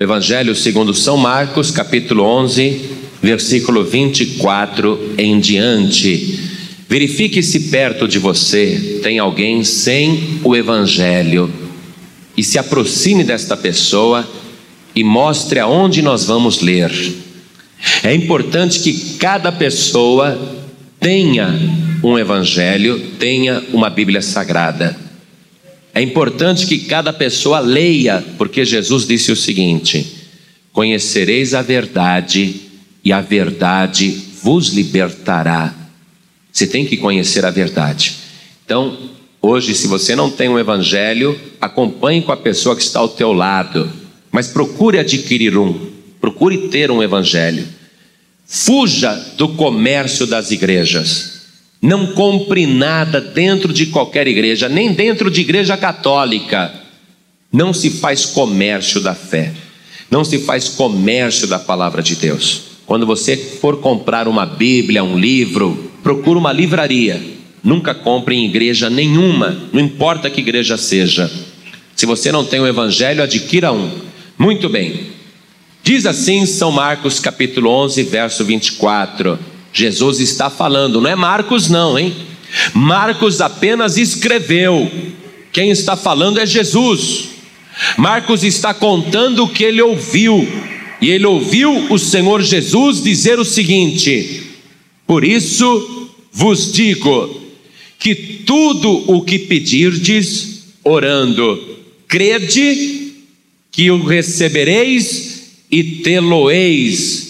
Evangelho segundo São Marcos, capítulo 11, versículo 24 em diante. Verifique se perto de você tem alguém sem o Evangelho e se aproxime desta pessoa e mostre aonde nós vamos ler. É importante que cada pessoa tenha um Evangelho, tenha uma Bíblia Sagrada. É importante que cada pessoa leia, porque Jesus disse o seguinte: Conhecereis a verdade, e a verdade vos libertará. Você tem que conhecer a verdade. Então, hoje, se você não tem um evangelho, acompanhe com a pessoa que está ao teu lado, mas procure adquirir um, procure ter um evangelho. Fuja do comércio das igrejas. Não compre nada dentro de qualquer igreja, nem dentro de igreja católica. Não se faz comércio da fé. Não se faz comércio da palavra de Deus. Quando você for comprar uma Bíblia, um livro, procure uma livraria. Nunca compre em igreja nenhuma, não importa que igreja seja. Se você não tem o evangelho, adquira um. Muito bem. Diz assim São Marcos capítulo 11, verso 24. Jesus está falando, não é Marcos, não, hein? Marcos apenas escreveu, quem está falando é Jesus. Marcos está contando o que ele ouviu, e ele ouviu o Senhor Jesus dizer o seguinte: Por isso vos digo, que tudo o que pedirdes, orando, crede que o recebereis e tê-lo-eis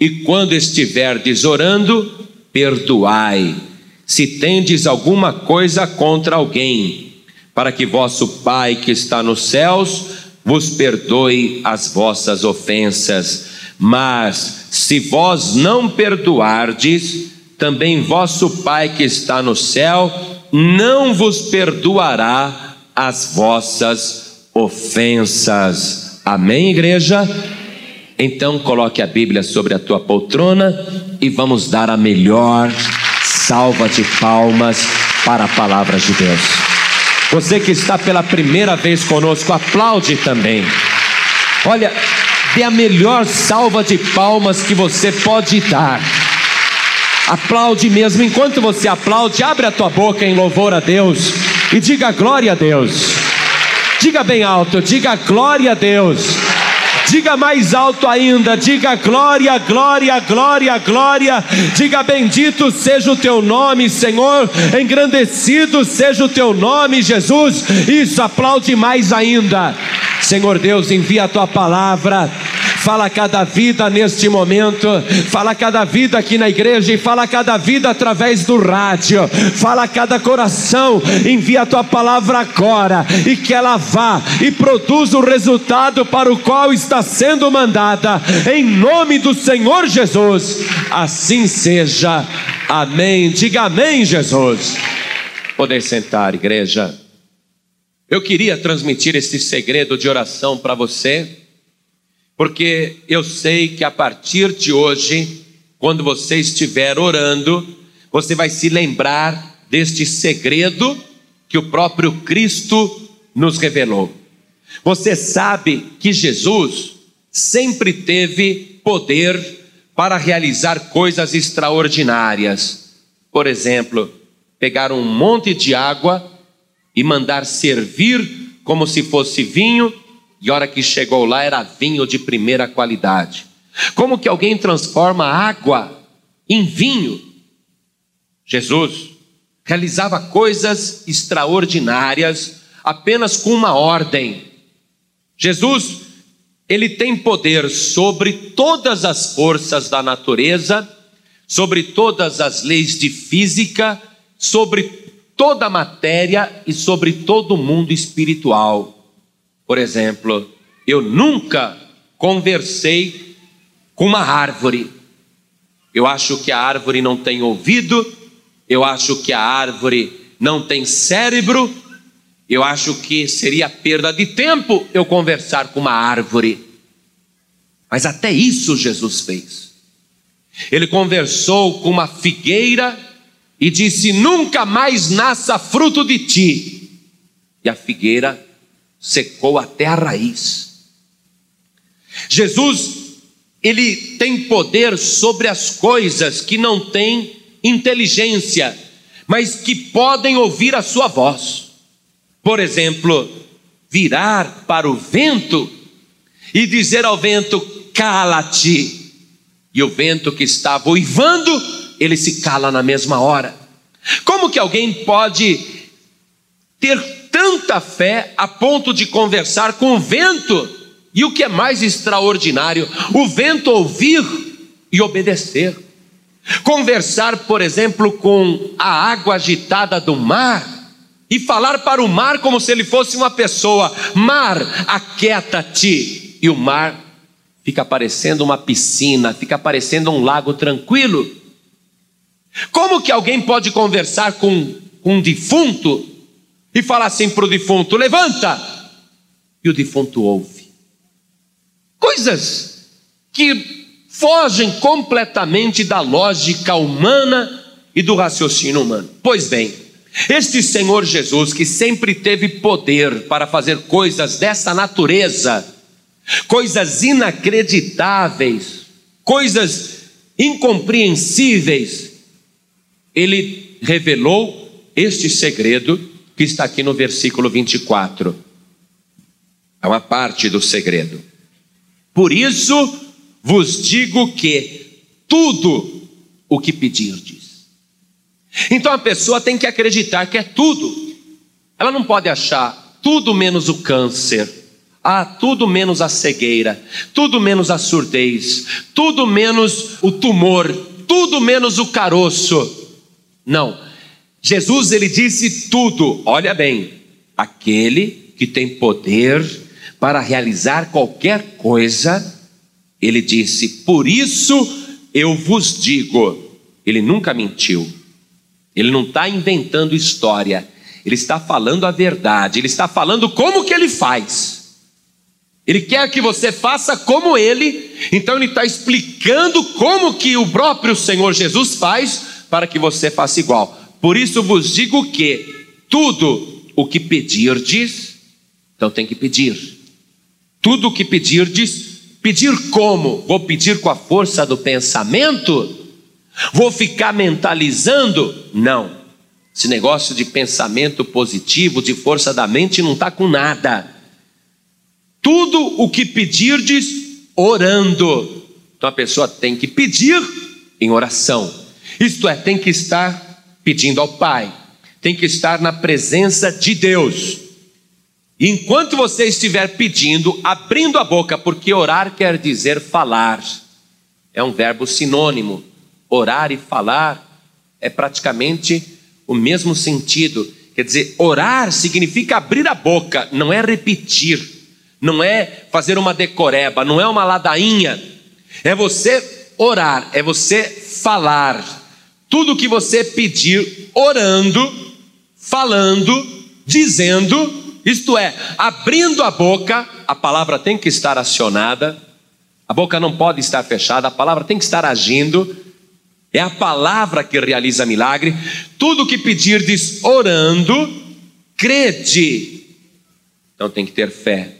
e quando estiverdes orando, perdoai, se tendes alguma coisa contra alguém, para que vosso Pai que está nos céus vos perdoe as vossas ofensas. Mas se vós não perdoardes, também vosso Pai que está no céu não vos perdoará as vossas ofensas. Amém, igreja? Então coloque a Bíblia sobre a tua poltrona e vamos dar a melhor salva de palmas para a palavra de Deus. Você que está pela primeira vez conosco, aplaude também. Olha, dê a melhor salva de palmas que você pode dar. Aplaude mesmo, enquanto você aplaude, abre a tua boca em louvor a Deus e diga glória a Deus. Diga bem alto, diga glória a Deus. Diga mais alto ainda, diga glória, glória, glória, glória. Diga bendito seja o teu nome, Senhor. Engrandecido seja o teu nome, Jesus. Isso, aplaude mais ainda. Senhor Deus, envia a tua palavra fala cada vida neste momento, fala cada vida aqui na igreja e fala cada vida através do rádio, fala cada coração, envia a tua palavra agora e que ela vá e produza o resultado para o qual está sendo mandada, em nome do Senhor Jesus, assim seja, amém. Diga amém, Jesus. Poder sentar, igreja. Eu queria transmitir esse segredo de oração para você porque eu sei que a partir de hoje, quando você estiver orando, você vai se lembrar deste segredo que o próprio Cristo nos revelou. Você sabe que Jesus sempre teve poder para realizar coisas extraordinárias. Por exemplo, pegar um monte de água e mandar servir como se fosse vinho e a hora que chegou lá era vinho de primeira qualidade. Como que alguém transforma água em vinho? Jesus realizava coisas extraordinárias apenas com uma ordem. Jesus, ele tem poder sobre todas as forças da natureza, sobre todas as leis de física, sobre toda a matéria e sobre todo o mundo espiritual. Por exemplo, eu nunca conversei com uma árvore. Eu acho que a árvore não tem ouvido, eu acho que a árvore não tem cérebro, eu acho que seria perda de tempo eu conversar com uma árvore. Mas até isso Jesus fez. Ele conversou com uma figueira e disse: Nunca mais nasça fruto de ti. E a figueira secou até a raiz. Jesus, ele tem poder sobre as coisas que não têm inteligência, mas que podem ouvir a sua voz. Por exemplo, virar para o vento e dizer ao vento: cala-te. E o vento que estava uivando, ele se cala na mesma hora. Como que alguém pode ter tanta fé a ponto de conversar com o vento? E o que é mais extraordinário, o vento ouvir e obedecer. Conversar, por exemplo, com a água agitada do mar e falar para o mar como se ele fosse uma pessoa: Mar, aquieta-te. E o mar fica parecendo uma piscina, fica parecendo um lago tranquilo. Como que alguém pode conversar com, com um defunto e falar assim para o defunto: Levanta! E o defunto ouve. Coisas que fogem completamente da lógica humana e do raciocínio humano. Pois bem, este Senhor Jesus, que sempre teve poder para fazer coisas dessa natureza, coisas inacreditáveis, coisas incompreensíveis, ele revelou este segredo que está aqui no versículo 24. É uma parte do segredo. Por isso vos digo que tudo o que pedirdes, então a pessoa tem que acreditar que é tudo. Ela não pode achar tudo menos o câncer, ah, tudo menos a cegueira, tudo menos a surdez, tudo menos o tumor, tudo menos o caroço. Não. Jesus ele disse tudo. Olha bem, aquele que tem poder para realizar qualquer coisa, ele disse: "Por isso eu vos digo". Ele nunca mentiu. Ele não está inventando história, ele está falando a verdade, ele está falando como que ele faz. Ele quer que você faça como ele, então ele está explicando como que o próprio Senhor Jesus faz para que você faça igual. Por isso vos digo que tudo o que pedirdes, então tem que pedir. Tudo o que pedirdes, pedir como? Vou pedir com a força do pensamento? Vou ficar mentalizando? Não. Esse negócio de pensamento positivo, de força da mente, não está com nada. Tudo o que pedirdes, orando. Então a pessoa tem que pedir em oração. Isto é, tem que estar pedindo ao Pai, tem que estar na presença de Deus. E enquanto você estiver pedindo, abrindo a boca, porque orar quer dizer falar, é um verbo sinônimo orar e falar é praticamente o mesmo sentido. Quer dizer, orar significa abrir a boca, não é repetir, não é fazer uma decoreba, não é uma ladainha. É você orar, é você falar. Tudo que você pedir, orando, falando, dizendo, isto é, abrindo a boca, a palavra tem que estar acionada, a boca não pode estar fechada, a palavra tem que estar agindo, é a palavra que realiza milagre. Tudo que pedirdes orando, crede. Então tem que ter fé.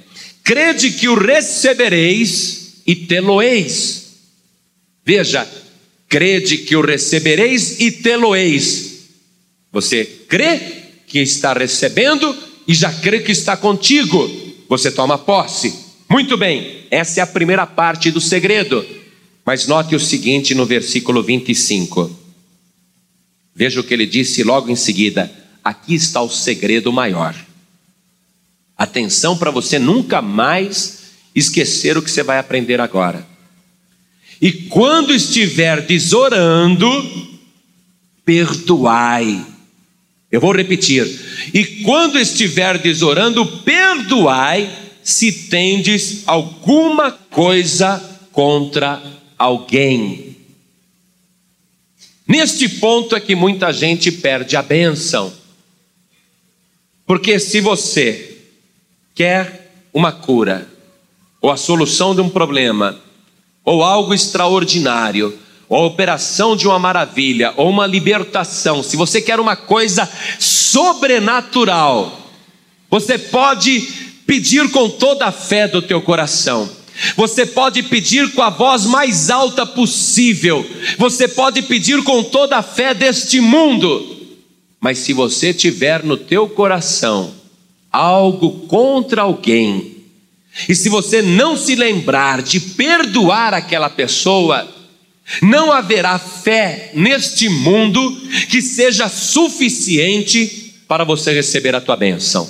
Crede que o recebereis e tê-lo-eis. Veja, crede que o recebereis e tê-lo-eis. Você crê que está recebendo e já crê que está contigo. Você toma posse. Muito bem, essa é a primeira parte do segredo. Mas note o seguinte no versículo 25. Veja o que ele disse logo em seguida: aqui está o segredo maior. Atenção para você nunca mais esquecer o que você vai aprender agora. E quando estiver desorando, perdoai. Eu vou repetir. E quando estiver desorando, perdoai se tendes alguma coisa contra alguém. Neste ponto é que muita gente perde a bênção. Porque se você quer uma cura, ou a solução de um problema, ou algo extraordinário, ou a operação de uma maravilha, ou uma libertação, se você quer uma coisa sobrenatural, você pode pedir com toda a fé do teu coração. Você pode pedir com a voz mais alta possível. Você pode pedir com toda a fé deste mundo. Mas se você tiver no teu coração algo contra alguém, e se você não se lembrar de perdoar aquela pessoa, não haverá fé neste mundo que seja suficiente para você receber a tua bênção.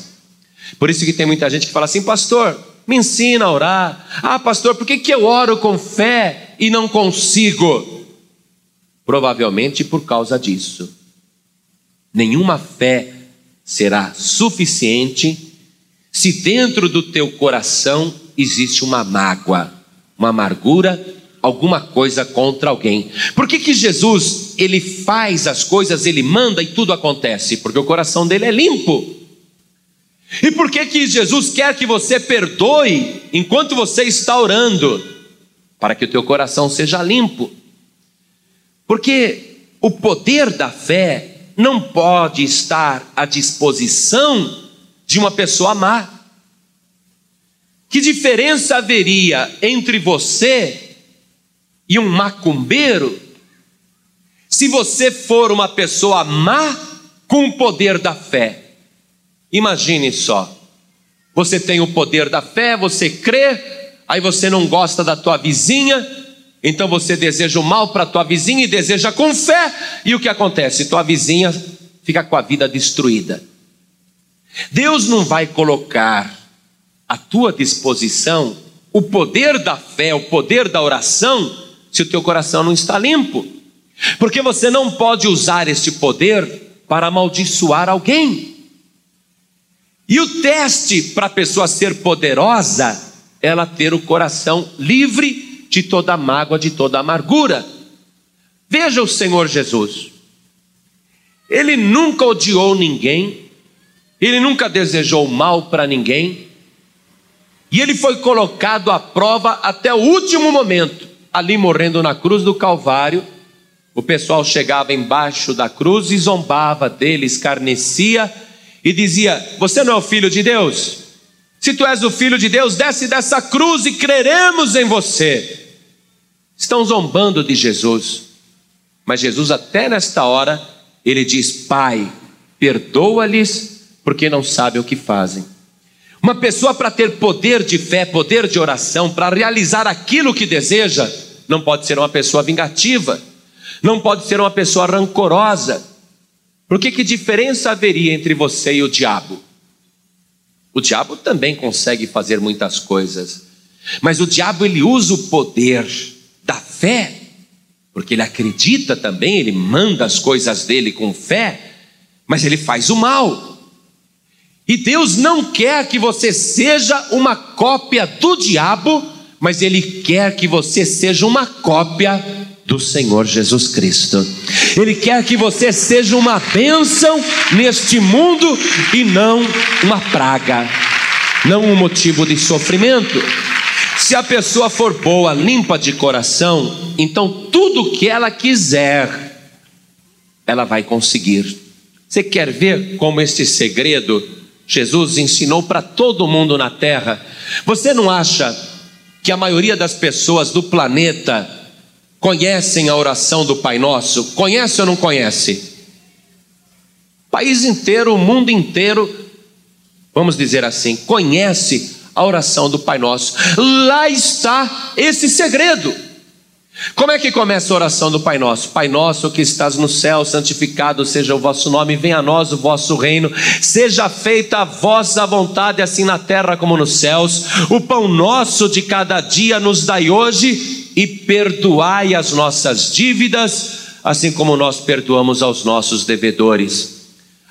Por isso que tem muita gente que fala assim, pastor, me ensina a orar. Ah, pastor, por que, que eu oro com fé e não consigo? Provavelmente por causa disso. Nenhuma fé será suficiente se dentro do teu coração existe uma mágoa, uma amargura, alguma coisa contra alguém. Por que, que Jesus ele faz as coisas, ele manda e tudo acontece? Porque o coração dele é limpo. E por que que Jesus quer que você perdoe enquanto você está orando? Para que o teu coração seja limpo. Porque o poder da fé não pode estar à disposição de uma pessoa má. Que diferença haveria entre você e um macumbeiro se você for uma pessoa má com o poder da fé? Imagine só. Você tem o poder da fé, você crê, aí você não gosta da tua vizinha, então você deseja o mal para tua vizinha e deseja com fé, e o que acontece? Tua vizinha fica com a vida destruída. Deus não vai colocar à tua disposição o poder da fé, o poder da oração, se o teu coração não está limpo. Porque você não pode usar este poder para amaldiçoar alguém. E o teste para a pessoa ser poderosa, ela ter o coração livre de toda mágoa, de toda amargura. Veja o Senhor Jesus. Ele nunca odiou ninguém, ele nunca desejou mal para ninguém, e ele foi colocado à prova até o último momento, ali morrendo na cruz do Calvário. O pessoal chegava embaixo da cruz e zombava dele, escarnecia e dizia: Você não é o filho de Deus? Se tu és o filho de Deus, desce dessa cruz e creremos em você. Estão zombando de Jesus, mas Jesus, até nesta hora, ele diz: Pai, perdoa-lhes, porque não sabem o que fazem. Uma pessoa para ter poder de fé, poder de oração, para realizar aquilo que deseja, não pode ser uma pessoa vingativa, não pode ser uma pessoa rancorosa, porque que diferença haveria entre você e o diabo? O diabo também consegue fazer muitas coisas, mas o diabo ele usa o poder da fé, porque ele acredita também, ele manda as coisas dele com fé, mas ele faz o mal. E Deus não quer que você seja uma cópia do diabo, mas ele quer que você seja uma cópia do Senhor Jesus Cristo. Ele quer que você seja uma bênção neste mundo e não uma praga, não um motivo de sofrimento. Se a pessoa for boa, limpa de coração, então tudo que ela quiser, ela vai conseguir. Você quer ver como este segredo Jesus ensinou para todo mundo na terra? Você não acha que a maioria das pessoas do planeta conhecem a oração do Pai Nosso? Conhece ou não conhece? País inteiro, o mundo inteiro, vamos dizer assim, conhece a oração do Pai Nosso. Lá está esse segredo. Como é que começa a oração do Pai Nosso? Pai Nosso que estás no céu, santificado seja o vosso nome, venha a nós o vosso reino, seja feita a vossa vontade, assim na terra como nos céus. O pão nosso de cada dia nos dai hoje e perdoai as nossas dívidas, assim como nós perdoamos aos nossos devedores.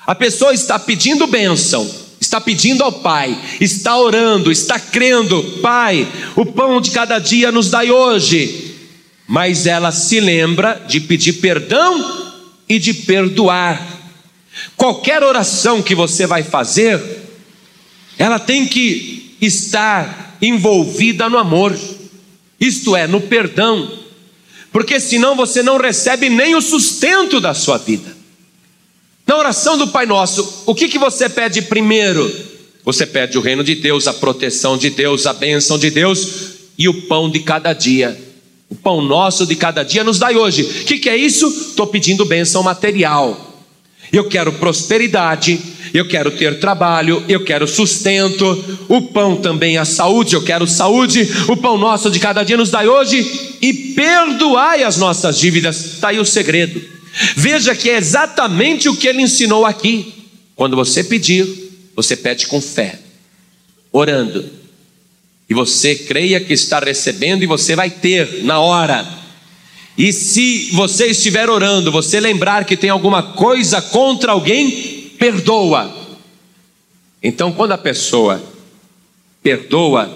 A pessoa está pedindo bênção, está pedindo ao Pai, está orando, está crendo, Pai, o pão de cada dia nos dai hoje mas ela se lembra de pedir perdão e de perdoar. Qualquer oração que você vai fazer, ela tem que estar envolvida no amor, isto é, no perdão, porque senão você não recebe nem o sustento da sua vida. Na oração do Pai Nosso, o que, que você pede primeiro? Você pede o reino de Deus, a proteção de Deus, a bênção de Deus, e o pão de cada dia. O pão nosso de cada dia nos dai hoje. O que, que é isso? Estou pedindo bênção material. Eu quero prosperidade, eu quero ter trabalho, eu quero sustento, o pão também é a saúde, eu quero saúde, o pão nosso de cada dia nos dai hoje e perdoai as nossas dívidas. Está aí o segredo. Veja que é exatamente o que ele ensinou aqui. Quando você pedir, você pede com fé, orando, e você creia que está recebendo e você vai ter na hora. E se você estiver orando, você lembrar que tem alguma coisa contra alguém, perdoa. Então, quando a pessoa perdoa,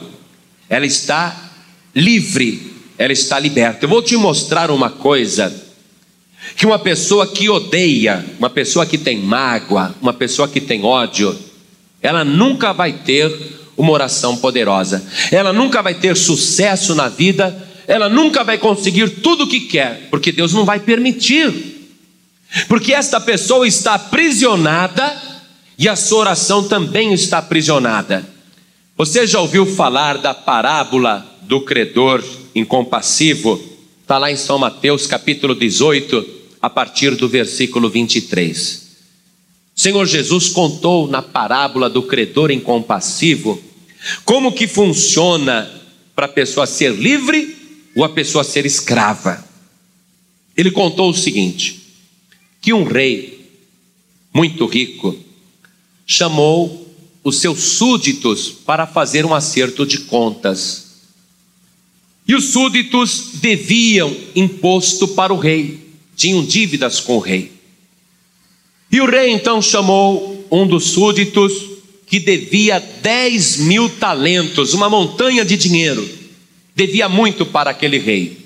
ela está livre, ela está liberta. Eu vou te mostrar uma coisa que uma pessoa que odeia, uma pessoa que tem mágoa, uma pessoa que tem ódio, ela nunca vai ter uma oração poderosa. Ela nunca vai ter sucesso na vida ela nunca vai conseguir tudo o que quer, porque Deus não vai permitir. Porque esta pessoa está aprisionada e a sua oração também está aprisionada. Você já ouviu falar da parábola do credor incompassivo? Está lá em São Mateus capítulo 18, a partir do versículo 23. O Senhor Jesus contou na parábola do credor incompassivo como que funciona para a pessoa ser livre ou a pessoa ser escrava. Ele contou o seguinte: que um rei muito rico chamou os seus súditos para fazer um acerto de contas. E os súditos deviam imposto para o rei, tinham dívidas com o rei. E o rei então chamou um dos súditos que devia 10 mil talentos, uma montanha de dinheiro devia muito para aquele rei.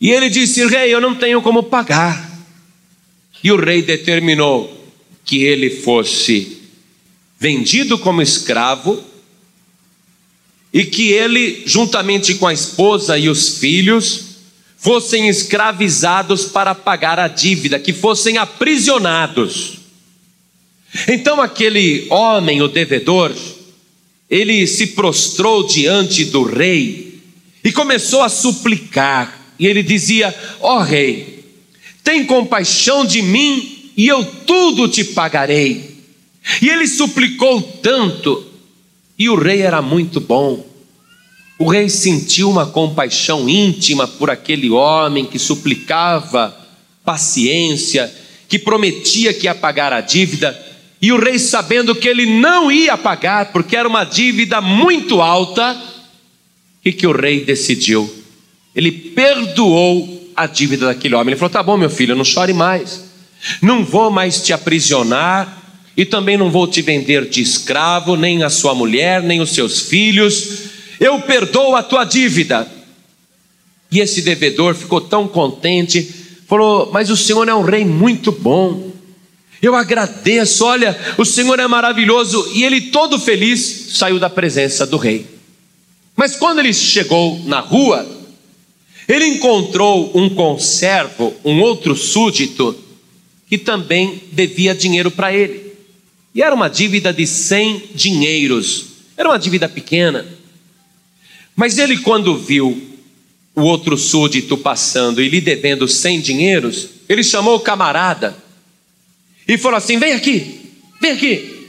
E ele disse: Rei, eu não tenho como pagar. E o rei determinou que ele fosse vendido como escravo e que ele, juntamente com a esposa e os filhos, fossem escravizados para pagar a dívida, que fossem aprisionados. Então aquele homem, o devedor, ele se prostrou diante do rei e começou a suplicar. E ele dizia: Ó oh, rei, tem compaixão de mim e eu tudo te pagarei. E ele suplicou tanto, e o rei era muito bom. O rei sentiu uma compaixão íntima por aquele homem que suplicava paciência, que prometia que ia pagar a dívida e o rei, sabendo que ele não ia pagar, porque era uma dívida muito alta, o que o rei decidiu? Ele perdoou a dívida daquele homem. Ele falou: Tá bom, meu filho, não chore mais. Não vou mais te aprisionar, e também não vou te vender de escravo, nem a sua mulher, nem os seus filhos. Eu perdoo a tua dívida. E esse devedor ficou tão contente, falou: Mas o senhor é um rei muito bom. Eu agradeço, olha, o Senhor é maravilhoso. E ele, todo feliz, saiu da presença do rei. Mas quando ele chegou na rua, ele encontrou um conservo, um outro súdito, que também devia dinheiro para ele. E era uma dívida de 100 dinheiros. Era uma dívida pequena. Mas ele, quando viu o outro súdito passando e lhe devendo 100 dinheiros, ele chamou o camarada e falou assim: vem aqui, vem aqui,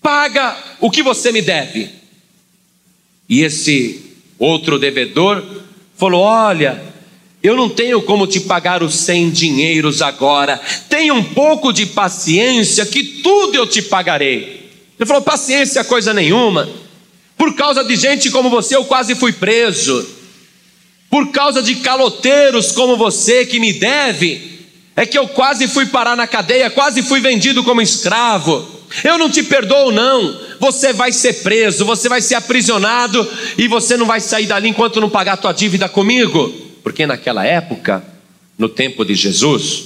paga o que você me deve. E esse outro devedor falou: Olha, eu não tenho como te pagar os cem dinheiros agora, tenha um pouco de paciência, que tudo eu te pagarei. Ele falou: Paciência, coisa nenhuma, por causa de gente como você, eu quase fui preso. Por causa de caloteiros como você que me deve, é que eu quase fui parar na cadeia, quase fui vendido como escravo. Eu não te perdoo, não. Você vai ser preso, você vai ser aprisionado e você não vai sair dali enquanto não pagar a tua dívida comigo. Porque naquela época, no tempo de Jesus,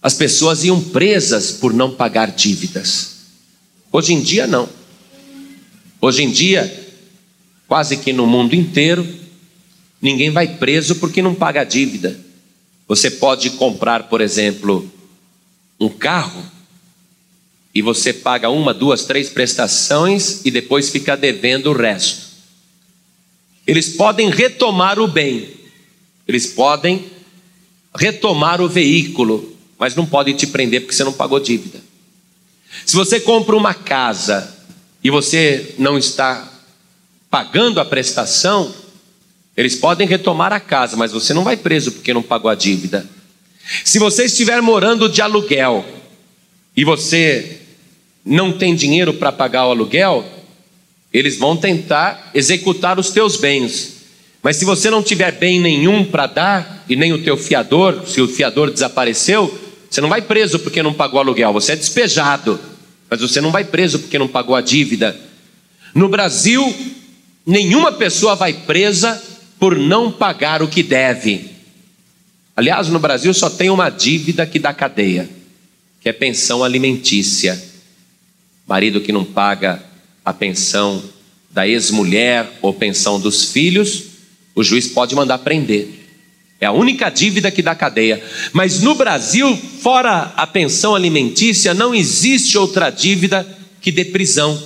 as pessoas iam presas por não pagar dívidas. Hoje em dia, não. Hoje em dia, quase que no mundo inteiro, ninguém vai preso porque não paga dívida. Você pode comprar, por exemplo, um carro e você paga uma, duas, três prestações e depois fica devendo o resto. eles podem retomar o bem, eles podem retomar o veículo, mas não podem te prender porque você não pagou dívida. Se você compra uma casa e você não está pagando a prestação, eles podem retomar a casa, mas você não vai preso porque não pagou a dívida. Se você estiver morando de aluguel e você não tem dinheiro para pagar o aluguel, eles vão tentar executar os teus bens. Mas se você não tiver bem nenhum para dar, e nem o teu fiador, se o fiador desapareceu, você não vai preso porque não pagou aluguel, você é despejado. Mas você não vai preso porque não pagou a dívida. No Brasil, nenhuma pessoa vai presa por não pagar o que deve. Aliás, no Brasil só tem uma dívida que dá cadeia, que é pensão alimentícia. Marido que não paga a pensão da ex-mulher ou pensão dos filhos, o juiz pode mandar prender. É a única dívida que dá cadeia. Mas no Brasil, fora a pensão alimentícia, não existe outra dívida que dê prisão.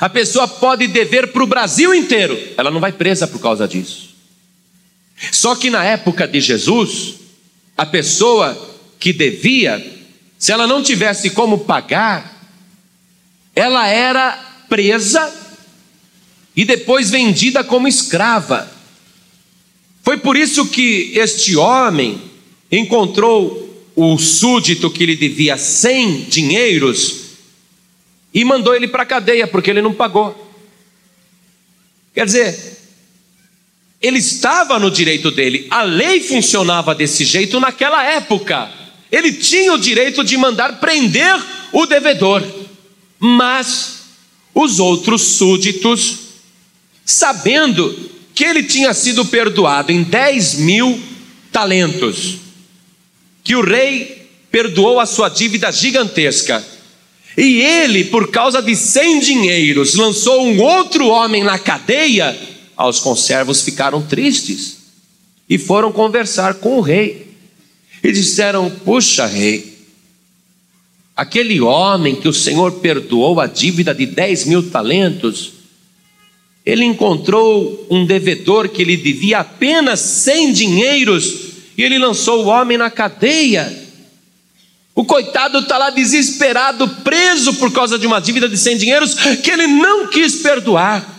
A pessoa pode dever para o Brasil inteiro, ela não vai presa por causa disso. Só que na época de Jesus, a pessoa que devia, se ela não tivesse como pagar, ela era presa e depois vendida como escrava. Foi por isso que este homem encontrou o súdito que lhe devia cem dinheiros e mandou ele para a cadeia, porque ele não pagou. Quer dizer, ele estava no direito dele, a lei funcionava desse jeito naquela época. Ele tinha o direito de mandar prender o devedor, mas os outros súditos, sabendo que ele tinha sido perdoado em 10 mil talentos, que o rei perdoou a sua dívida gigantesca, e ele, por causa de 100 dinheiros, lançou um outro homem na cadeia, aos conservos ficaram tristes e foram conversar com o rei. E disseram: Puxa, rei, aquele homem que o Senhor perdoou a dívida de 10 mil talentos, ele encontrou um devedor que lhe devia apenas 100 dinheiros e ele lançou o homem na cadeia. O coitado está lá desesperado, preso por causa de uma dívida de 100 dinheiros que ele não quis perdoar.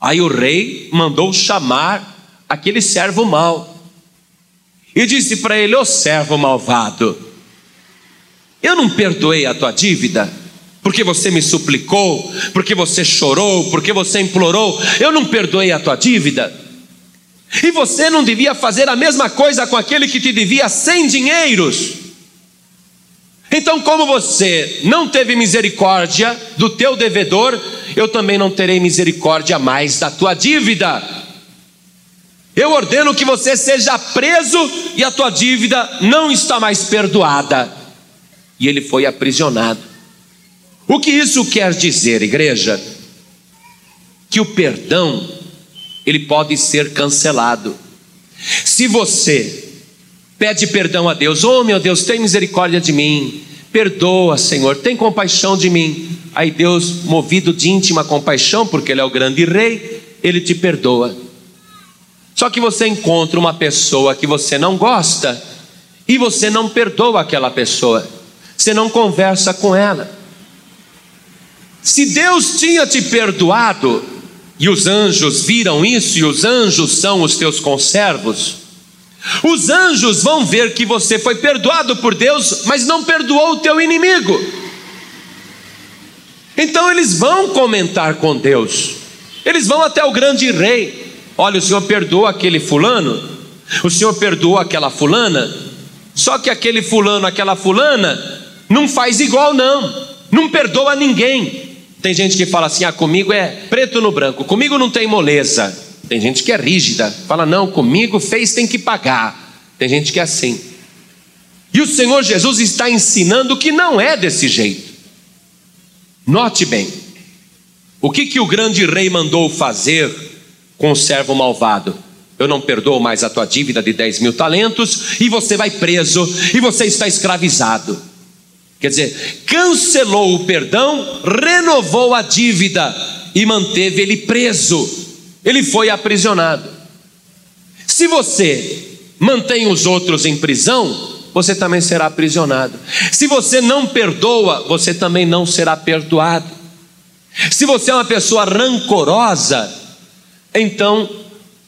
Aí o rei mandou chamar aquele servo mau e disse para ele: Ô servo malvado, eu não perdoei a tua dívida, porque você me suplicou, porque você chorou, porque você implorou, eu não perdoei a tua dívida. E você não devia fazer a mesma coisa com aquele que te devia cem dinheiros. Então, como você não teve misericórdia do teu devedor, eu também não terei misericórdia mais da tua dívida. Eu ordeno que você seja preso e a tua dívida não está mais perdoada. E ele foi aprisionado. O que isso quer dizer, igreja? Que o perdão ele pode ser cancelado. Se você pede perdão a Deus, oh meu Deus, tem misericórdia de mim, perdoa, Senhor, tem compaixão de mim. Aí Deus, movido de íntima compaixão, porque Ele é o grande rei, Ele te perdoa. Só que você encontra uma pessoa que você não gosta e você não perdoa aquela pessoa, você não conversa com ela. Se Deus tinha te perdoado, e os anjos viram isso, e os anjos são os teus conservos, os anjos vão ver que você foi perdoado por Deus, mas não perdoou o teu inimigo. Então eles vão comentar com Deus. Eles vão até o grande rei. Olha, o Senhor perdoou aquele fulano, o Senhor perdoou aquela fulana, só que aquele fulano, aquela fulana, não faz igual, não, não perdoa ninguém. Tem gente que fala assim: ah, comigo é preto no branco, comigo não tem moleza. Tem gente que é rígida, fala: não, comigo fez, tem que pagar. Tem gente que é assim. E o Senhor Jesus está ensinando que não é desse jeito. Note bem, o que, que o grande rei mandou fazer com o servo malvado? Eu não perdoo mais a tua dívida de 10 mil talentos, e você vai preso, e você está escravizado. Quer dizer, cancelou o perdão, renovou a dívida e manteve ele preso. ele foi aprisionado. Se você mantém os outros em prisão, você também será aprisionado. Se você não perdoa, você também não será perdoado. Se você é uma pessoa rancorosa, então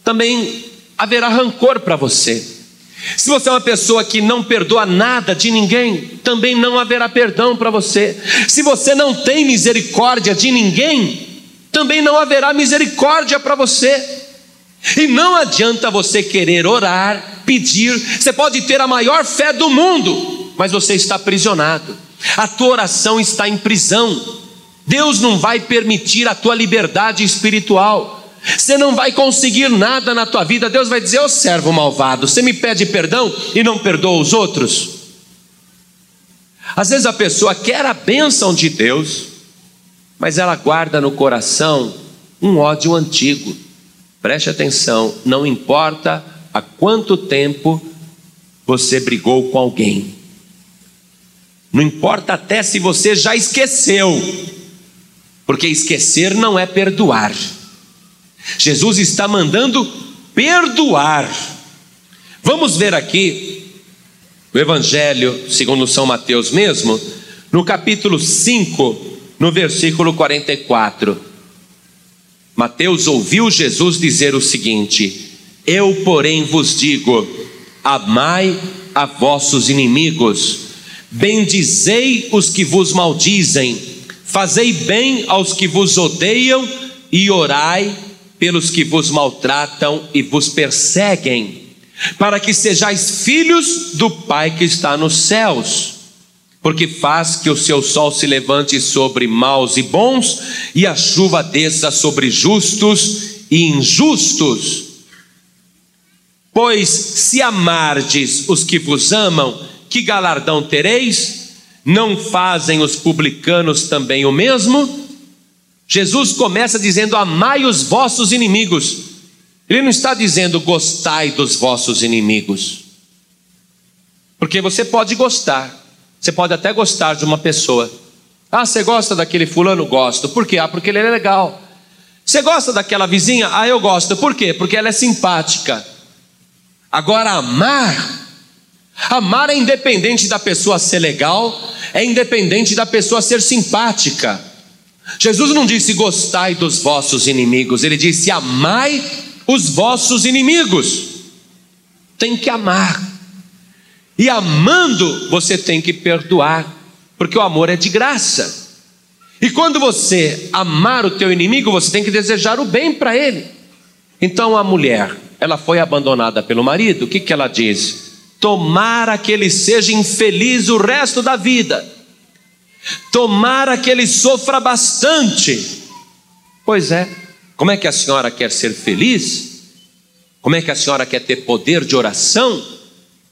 também haverá rancor para você. Se você é uma pessoa que não perdoa nada de ninguém, também não haverá perdão para você. Se você não tem misericórdia de ninguém, também não haverá misericórdia para você. E não adianta você querer orar, pedir, você pode ter a maior fé do mundo, mas você está aprisionado. A tua oração está em prisão. Deus não vai permitir a tua liberdade espiritual. Você não vai conseguir nada na tua vida. Deus vai dizer: Ô servo malvado, você me pede perdão e não perdoa os outros. Às vezes a pessoa quer a bênção de Deus, mas ela guarda no coração um ódio antigo. Preste atenção, não importa há quanto tempo você brigou com alguém, não importa até se você já esqueceu, porque esquecer não é perdoar. Jesus está mandando perdoar. Vamos ver aqui o Evangelho segundo São Mateus mesmo, no capítulo 5, no versículo 44. Mateus ouviu Jesus dizer o seguinte: Eu, porém, vos digo: amai a vossos inimigos, bendizei os que vos maldizem, fazei bem aos que vos odeiam e orai pelos que vos maltratam e vos perseguem, para que sejais filhos do Pai que está nos céus, porque faz que o seu sol se levante sobre maus e bons, e a chuva desça sobre justos e injustos. Pois se amardes os que vos amam, que galardão tereis? Não fazem os publicanos também o mesmo? Jesus começa dizendo: Amai os vossos inimigos. Ele não está dizendo gostai dos vossos inimigos. Porque você pode gostar, você pode até gostar de uma pessoa. Ah, você gosta daquele fulano? Gosto. Por quê? Ah, porque ele é legal. Você gosta daquela vizinha? Ah, eu gosto. Por quê? Porque ela é simpática. Agora, amar, amar é independente da pessoa ser legal, é independente da pessoa ser simpática. Jesus não disse gostai dos vossos inimigos, ele disse amai os vossos inimigos. Tem que amar. E amando, você tem que perdoar, porque o amor é de graça. E quando você amar o teu inimigo, você tem que desejar o bem para ele. Então a mulher, ela foi abandonada pelo marido, o que, que ela diz? Tomara que ele seja infeliz o resto da vida Tomara que ele sofra bastante. Pois é, como é que a senhora quer ser feliz? Como é que a senhora quer ter poder de oração?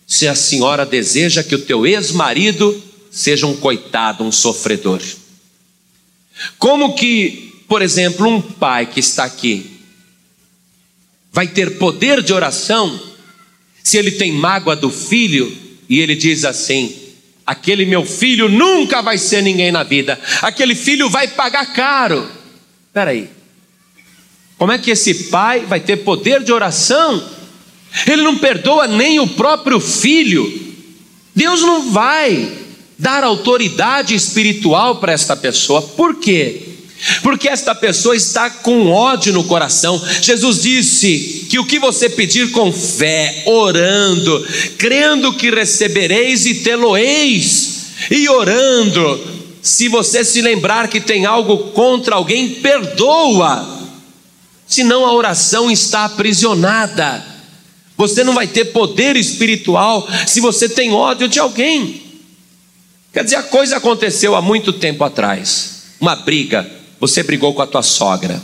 Se a senhora deseja que o teu ex-marido seja um coitado, um sofredor. Como que, por exemplo, um pai que está aqui vai ter poder de oração se ele tem mágoa do filho e ele diz assim: Aquele meu filho nunca vai ser ninguém na vida. Aquele filho vai pagar caro. Espera aí. Como é que esse pai vai ter poder de oração? Ele não perdoa nem o próprio filho. Deus não vai dar autoridade espiritual para esta pessoa. Por quê? Porque esta pessoa está com ódio no coração. Jesus disse que o que você pedir com fé, orando, crendo que recebereis e tê-lo-eis, e orando, se você se lembrar que tem algo contra alguém, perdoa, senão a oração está aprisionada. Você não vai ter poder espiritual se você tem ódio de alguém. Quer dizer, a coisa aconteceu há muito tempo atrás uma briga você brigou com a tua sogra.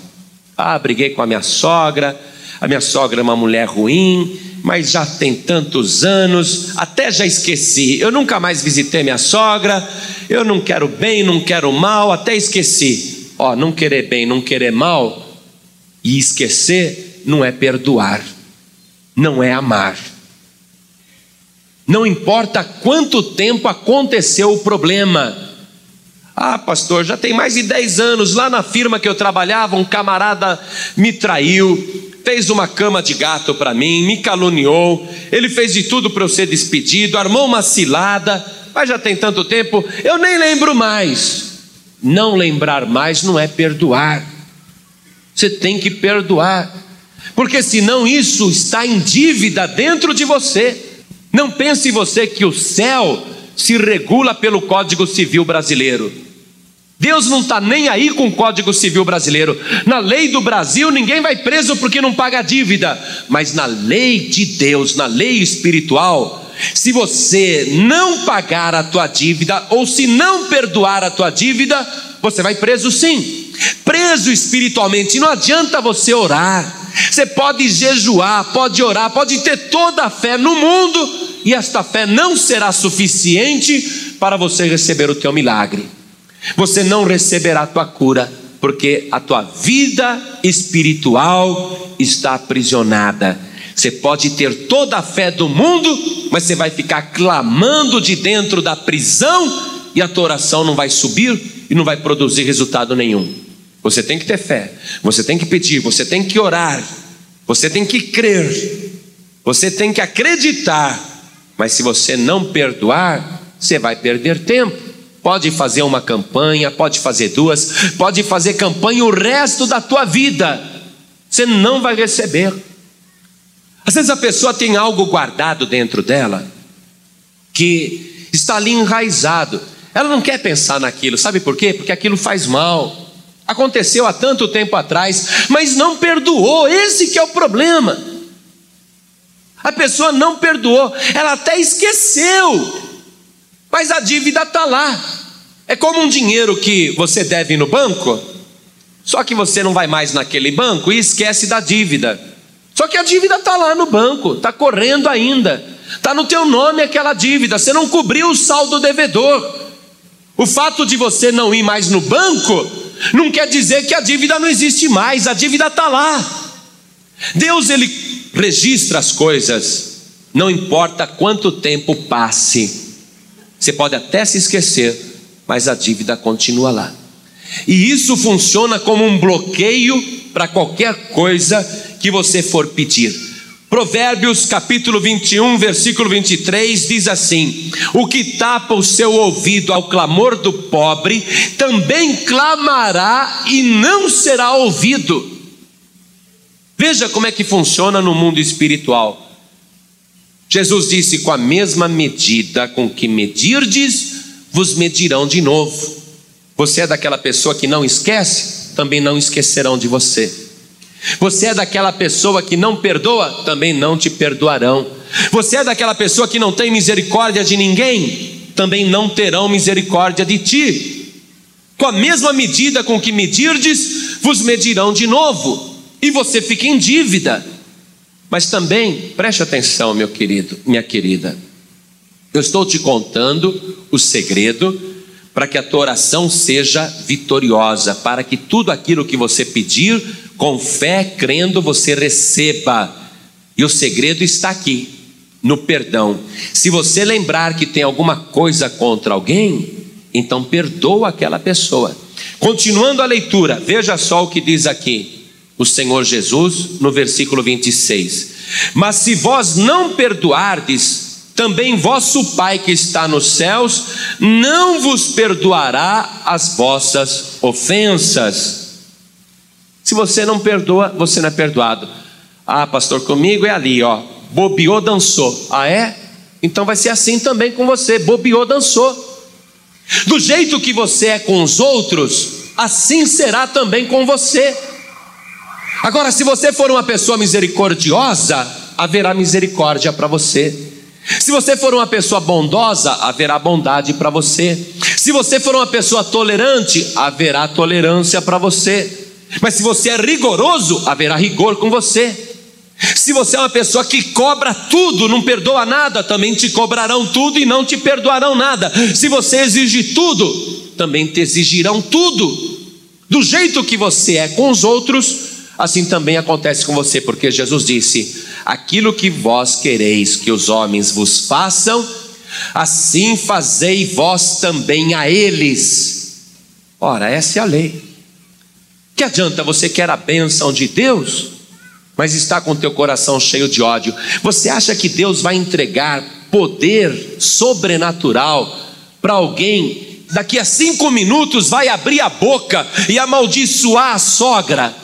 Ah, briguei com a minha sogra. A minha sogra é uma mulher ruim, mas já tem tantos anos, até já esqueci. Eu nunca mais visitei minha sogra. Eu não quero bem, não quero mal, até esqueci. Ó, não querer bem, não querer mal e esquecer não é perdoar, não é amar. Não importa quanto tempo aconteceu o problema, Ah, pastor, já tem mais de 10 anos, lá na firma que eu trabalhava, um camarada me traiu, fez uma cama de gato para mim, me caluniou, ele fez de tudo para eu ser despedido, armou uma cilada, mas já tem tanto tempo, eu nem lembro mais. Não lembrar mais não é perdoar. Você tem que perdoar, porque senão isso está em dívida dentro de você. Não pense você que o céu se regula pelo Código Civil brasileiro. Deus não está nem aí com o Código Civil brasileiro. Na lei do Brasil, ninguém vai preso porque não paga dívida. Mas na lei de Deus, na lei espiritual, se você não pagar a tua dívida, ou se não perdoar a tua dívida, você vai preso sim. Preso espiritualmente. Não adianta você orar. Você pode jejuar, pode orar, pode ter toda a fé no mundo, e esta fé não será suficiente para você receber o teu milagre você não receberá a tua cura, porque a tua vida espiritual está aprisionada. Você pode ter toda a fé do mundo, mas você vai ficar clamando de dentro da prisão e a tua oração não vai subir e não vai produzir resultado nenhum. Você tem que ter fé, você tem que pedir, você tem que orar, você tem que crer, você tem que acreditar. Mas se você não perdoar, você vai perder tempo. Pode fazer uma campanha, pode fazer duas, pode fazer campanha o resto da tua vida. Você não vai receber. Às vezes a pessoa tem algo guardado dentro dela que está ali enraizado. Ela não quer pensar naquilo, sabe por quê? Porque aquilo faz mal. Aconteceu há tanto tempo atrás, mas não perdoou. Esse que é o problema. A pessoa não perdoou, ela até esqueceu mas a dívida está lá. É como um dinheiro que você deve no banco, só que você não vai mais naquele banco e esquece da dívida. Só que a dívida está lá no banco, está correndo ainda, está no teu nome aquela dívida, você não cobriu o saldo devedor. O fato de você não ir mais no banco não quer dizer que a dívida não existe mais, a dívida está lá. Deus ele registra as coisas, não importa quanto tempo passe. Você pode até se esquecer, mas a dívida continua lá. E isso funciona como um bloqueio para qualquer coisa que você for pedir. Provérbios capítulo 21, versículo 23 diz assim: O que tapa o seu ouvido ao clamor do pobre, também clamará e não será ouvido. Veja como é que funciona no mundo espiritual. Jesus disse: Com a mesma medida com que medirdes, vos medirão de novo. Você é daquela pessoa que não esquece, também não esquecerão de você. Você é daquela pessoa que não perdoa, também não te perdoarão. Você é daquela pessoa que não tem misericórdia de ninguém, também não terão misericórdia de ti. Com a mesma medida com que medirdes, vos medirão de novo, e você fica em dívida. Mas também, preste atenção, meu querido, minha querida. Eu estou te contando o segredo para que a tua oração seja vitoriosa, para que tudo aquilo que você pedir, com fé, crendo, você receba. E o segredo está aqui, no perdão. Se você lembrar que tem alguma coisa contra alguém, então perdoa aquela pessoa. Continuando a leitura, veja só o que diz aqui o Senhor Jesus no versículo 26. Mas se vós não perdoardes, também vosso Pai que está nos céus não vos perdoará as vossas ofensas. Se você não perdoa, você não é perdoado. Ah, pastor, comigo é ali, ó. Bobeou, dançou. Ah, é? Então vai ser assim também com você. Bobeou, dançou. Do jeito que você é com os outros, assim será também com você. Agora, se você for uma pessoa misericordiosa, haverá misericórdia para você. Se você for uma pessoa bondosa, haverá bondade para você. Se você for uma pessoa tolerante, haverá tolerância para você. Mas se você é rigoroso, haverá rigor com você. Se você é uma pessoa que cobra tudo, não perdoa nada, também te cobrarão tudo e não te perdoarão nada. Se você exige tudo, também te exigirão tudo. Do jeito que você é com os outros, Assim também acontece com você, porque Jesus disse: Aquilo que vós quereis que os homens vos façam, assim fazei vós também a eles. Ora, essa é a lei. Que adianta você quer a bênção de Deus, mas está com teu coração cheio de ódio? Você acha que Deus vai entregar poder sobrenatural para alguém daqui a cinco minutos vai abrir a boca e amaldiçoar a sogra?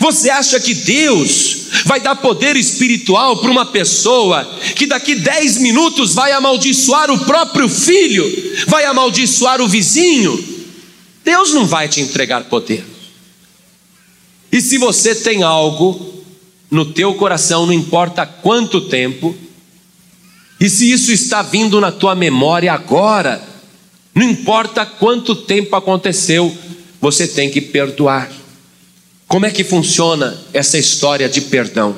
Você acha que Deus vai dar poder espiritual para uma pessoa que daqui dez minutos vai amaldiçoar o próprio filho, vai amaldiçoar o vizinho? Deus não vai te entregar poder. E se você tem algo no teu coração, não importa quanto tempo, e se isso está vindo na tua memória agora, não importa quanto tempo aconteceu, você tem que perdoar. Como é que funciona essa história de perdão?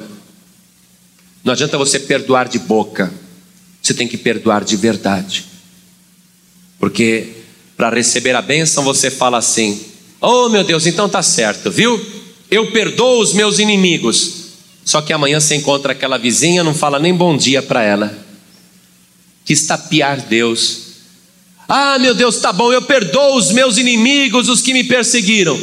Não adianta você perdoar de boca, você tem que perdoar de verdade. Porque para receber a bênção você fala assim: Oh meu Deus, então tá certo, viu? Eu perdoo os meus inimigos. Só que amanhã você encontra aquela vizinha, não fala nem bom dia para ela. Que estapear Deus. Ah, meu Deus, tá bom, eu perdoo os meus inimigos, os que me perseguiram.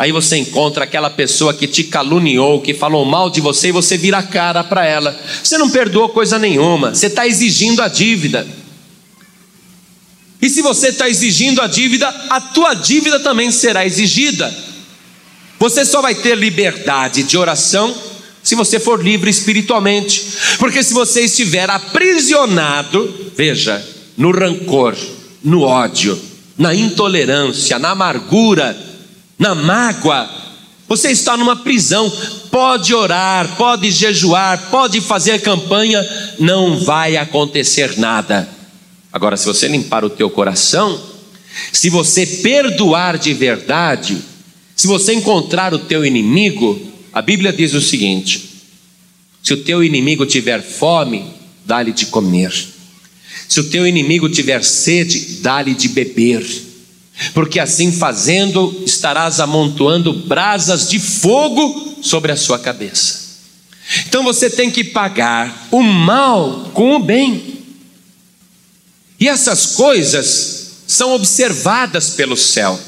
Aí você encontra aquela pessoa que te caluniou, que falou mal de você e você vira a cara para ela. Você não perdoou coisa nenhuma, você está exigindo a dívida. E se você está exigindo a dívida, a tua dívida também será exigida. Você só vai ter liberdade de oração se você for livre espiritualmente. Porque se você estiver aprisionado, veja, no rancor, no ódio, na intolerância, na amargura, na mágoa, você está numa prisão. Pode orar, pode jejuar, pode fazer campanha, não vai acontecer nada. Agora, se você limpar o teu coração, se você perdoar de verdade, se você encontrar o teu inimigo, a Bíblia diz o seguinte: se o teu inimigo tiver fome, dá-lhe de comer. Se o teu inimigo tiver sede, dá-lhe de beber porque assim fazendo estarás amontoando brasas de fogo sobre a sua cabeça. Então você tem que pagar o mal com o bem. E essas coisas são observadas pelo céu.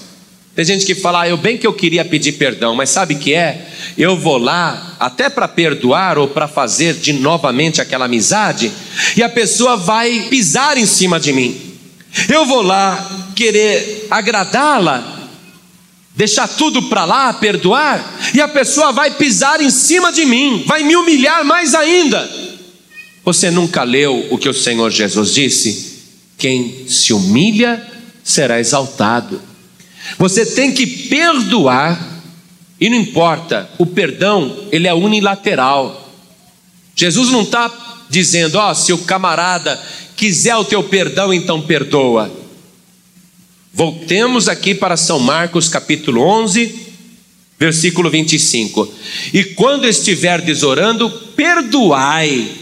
Tem gente que fala, ah, eu bem que eu queria pedir perdão, mas sabe o que é? Eu vou lá até para perdoar ou para fazer de novamente aquela amizade, e a pessoa vai pisar em cima de mim. Eu vou lá querer agradá-la, deixar tudo para lá, perdoar, e a pessoa vai pisar em cima de mim, vai me humilhar mais ainda. Você nunca leu o que o Senhor Jesus disse? Quem se humilha será exaltado. Você tem que perdoar, e não importa, o perdão, ele é unilateral. Jesus não está dizendo, ó, oh, se o camarada quiser o teu perdão, então perdoa. Voltemos aqui para São Marcos capítulo 11, versículo 25. E quando estiverdes orando, perdoai,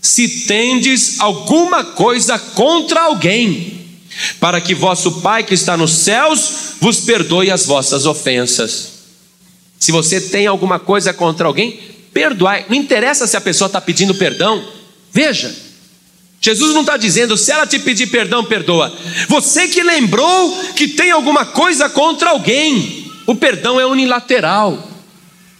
se tendes alguma coisa contra alguém, para que vosso Pai que está nos céus vos perdoe as vossas ofensas. Se você tem alguma coisa contra alguém, perdoai. Não interessa se a pessoa está pedindo perdão. Veja, Jesus não está dizendo, se ela te pedir perdão, perdoa. Você que lembrou que tem alguma coisa contra alguém. O perdão é unilateral.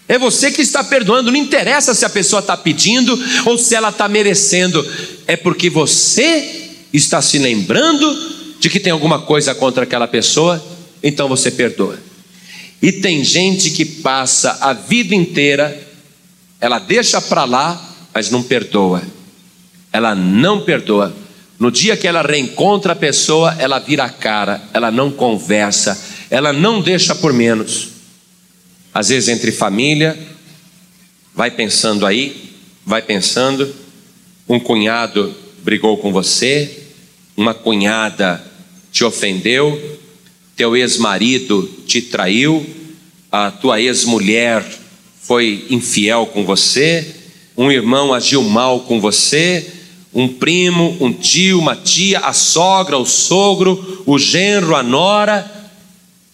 É você que está perdoando. Não interessa se a pessoa está pedindo ou se ela está merecendo. É porque você está se lembrando de que tem alguma coisa contra aquela pessoa, então você perdoa. E tem gente que passa a vida inteira, ela deixa para lá, mas não perdoa ela não perdoa. No dia que ela reencontra a pessoa, ela vira a cara, ela não conversa, ela não deixa por menos. Às vezes, entre família, vai pensando aí, vai pensando. Um cunhado brigou com você, uma cunhada te ofendeu, teu ex-marido te traiu, a tua ex-mulher foi infiel com você, um irmão agiu mal com você, um primo, um tio, uma tia, a sogra, o sogro, o genro, a nora.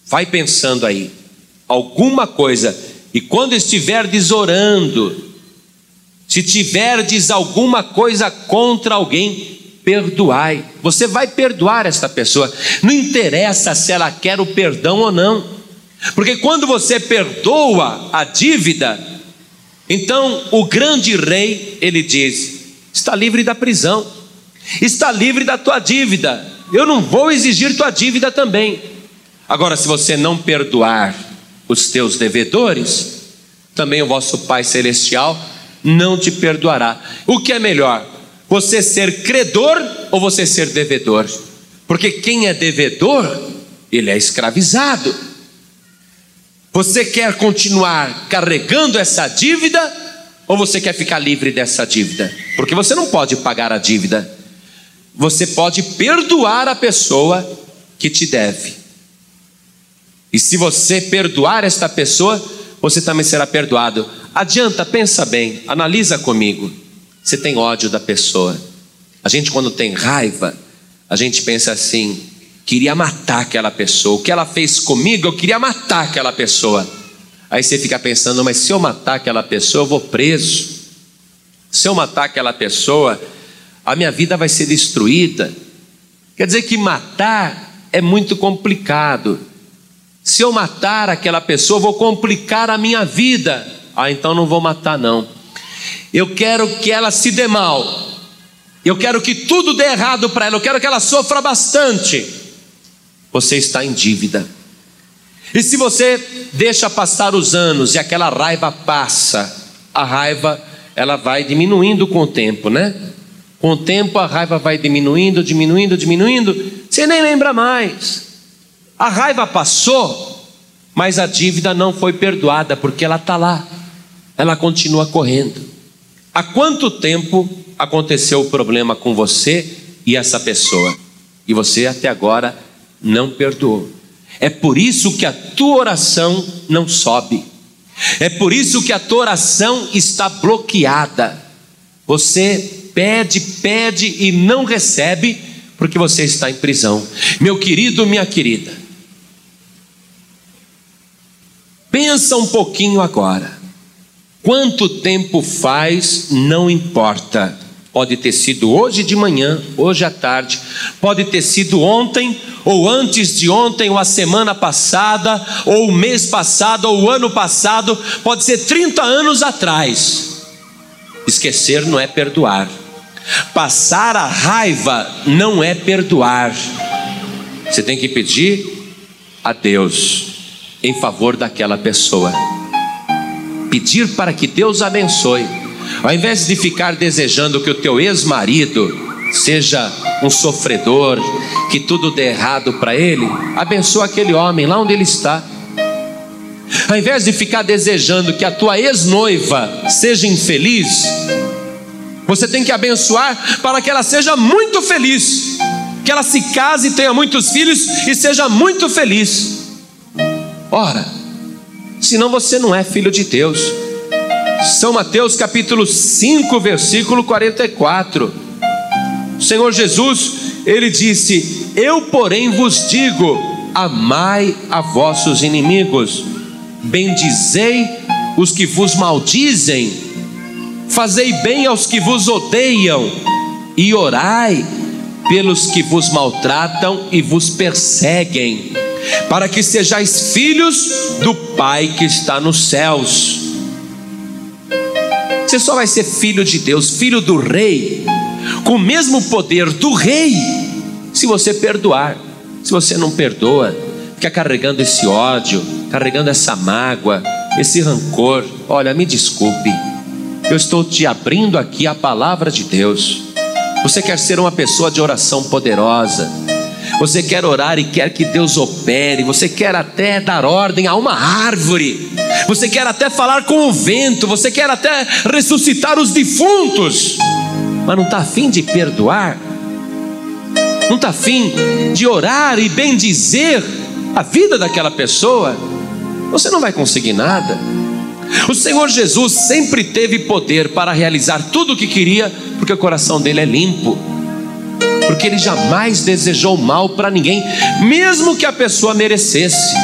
Vai pensando aí, alguma coisa, e quando estiverdes orando, se tiverdes alguma coisa contra alguém, perdoai. Você vai perdoar esta pessoa. Não interessa se ela quer o perdão ou não. Porque quando você perdoa a dívida, então o grande rei, ele diz: está livre da prisão, está livre da tua dívida. Eu não vou exigir tua dívida também. Agora, se você não perdoar os teus devedores, também o vosso Pai Celestial não te perdoará. O que é melhor? Você ser credor ou você ser devedor? Porque quem é devedor, ele é escravizado. Você quer continuar carregando essa dívida ou você quer ficar livre dessa dívida? Porque você não pode pagar a dívida. Você pode perdoar a pessoa que te deve. E se você perdoar esta pessoa, você também será perdoado. Adianta, pensa bem, analisa comigo. Você tem ódio da pessoa. A gente, quando tem raiva, a gente pensa assim: queria matar aquela pessoa. O que ela fez comigo, eu queria matar aquela pessoa. Aí você fica pensando, mas se eu matar aquela pessoa, eu vou preso. Se eu matar aquela pessoa, a minha vida vai ser destruída. Quer dizer que matar é muito complicado. Se eu matar aquela pessoa, vou complicar a minha vida. Ah, então não vou matar, não. Eu quero que ela se dê mal. Eu quero que tudo dê errado para ela. Eu quero que ela sofra bastante você está em dívida. E se você deixa passar os anos e aquela raiva passa, a raiva ela vai diminuindo com o tempo, né? Com o tempo a raiva vai diminuindo, diminuindo, diminuindo, você nem lembra mais. A raiva passou, mas a dívida não foi perdoada porque ela está lá, ela continua correndo. Há quanto tempo aconteceu o problema com você e essa pessoa? E você até agora não perdoou. É por isso que a tua oração não sobe. É por isso que a tua oração está bloqueada. Você pede, pede e não recebe, porque você está em prisão. Meu querido, minha querida, pensa um pouquinho agora. Quanto tempo faz, não importa. Pode ter sido hoje de manhã, hoje à tarde, pode ter sido ontem, ou antes de ontem, ou a semana passada, ou o mês passado, ou o ano passado, pode ser 30 anos atrás. Esquecer não é perdoar. Passar a raiva não é perdoar. Você tem que pedir a Deus em favor daquela pessoa. Pedir para que Deus abençoe ao invés de ficar desejando que o teu ex-marido seja um sofredor, que tudo dê errado para ele, abençoa aquele homem lá onde ele está. Ao invés de ficar desejando que a tua ex-noiva seja infeliz, você tem que abençoar para que ela seja muito feliz, que ela se case, tenha muitos filhos e seja muito feliz. Ora, senão você não é filho de Deus. São Mateus capítulo 5, versículo 44. O Senhor Jesus, ele disse: Eu, porém, vos digo: amai a vossos inimigos, bendizei os que vos maldizem, fazei bem aos que vos odeiam, e orai pelos que vos maltratam e vos perseguem, para que sejais filhos do Pai que está nos céus você só vai ser filho de Deus, filho do rei, com o mesmo poder do rei, se você perdoar. Se você não perdoa, fica carregando esse ódio, carregando essa mágoa, esse rancor. Olha, me desculpe, eu estou te abrindo aqui a palavra de Deus. Você quer ser uma pessoa de oração poderosa, você quer orar e quer que Deus opere, você quer até dar ordem a uma árvore, você quer até falar com o vento, você quer até ressuscitar os defuntos, mas não está afim de perdoar, não está afim de orar e bendizer a vida daquela pessoa, você não vai conseguir nada. O Senhor Jesus sempre teve poder para realizar tudo o que queria, porque o coração dele é limpo porque ele jamais desejou mal para ninguém, mesmo que a pessoa merecesse.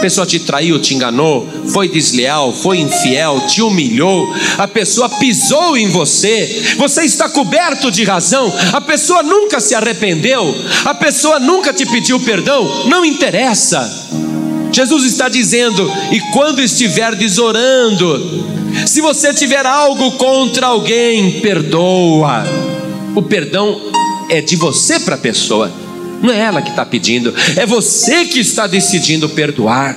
pessoa te traiu, te enganou, foi desleal, foi infiel, te humilhou, a pessoa pisou em você, você está coberto de razão, a pessoa nunca se arrependeu, a pessoa nunca te pediu perdão, não interessa. Jesus está dizendo: e quando estiverdes orando, se você tiver algo contra alguém, perdoa. O perdão é de você para a pessoa, não é ela que está pedindo, é você que está decidindo perdoar.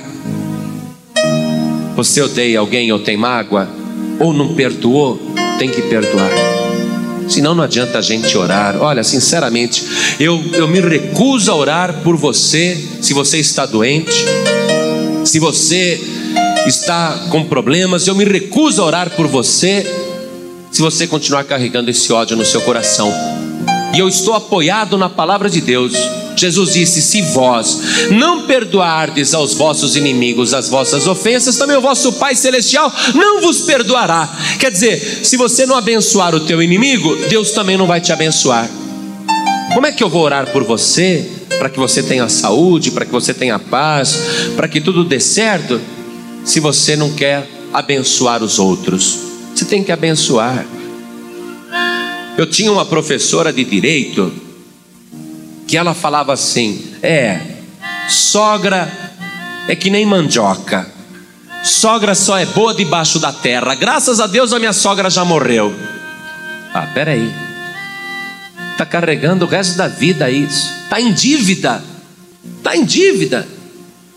Você odeia alguém ou tem mágoa, ou não perdoou, tem que perdoar. Senão não adianta a gente orar. Olha, sinceramente, eu, eu me recuso a orar por você se você está doente, se você está com problemas, eu me recuso a orar por você se você continuar carregando esse ódio no seu coração. E eu estou apoiado na palavra de Deus. Jesus disse: Se vós não perdoardes aos vossos inimigos as vossas ofensas, também o vosso Pai Celestial não vos perdoará. Quer dizer, se você não abençoar o teu inimigo, Deus também não vai te abençoar. Como é que eu vou orar por você? Para que você tenha saúde, para que você tenha paz, para que tudo dê certo, se você não quer abençoar os outros. Você tem que abençoar. Eu tinha uma professora de direito que ela falava assim: é, sogra é que nem mandioca. Sogra só é boa debaixo da terra. Graças a Deus a minha sogra já morreu. Ah, peraí. Está carregando o resto da vida isso. Está em dívida. Está em dívida.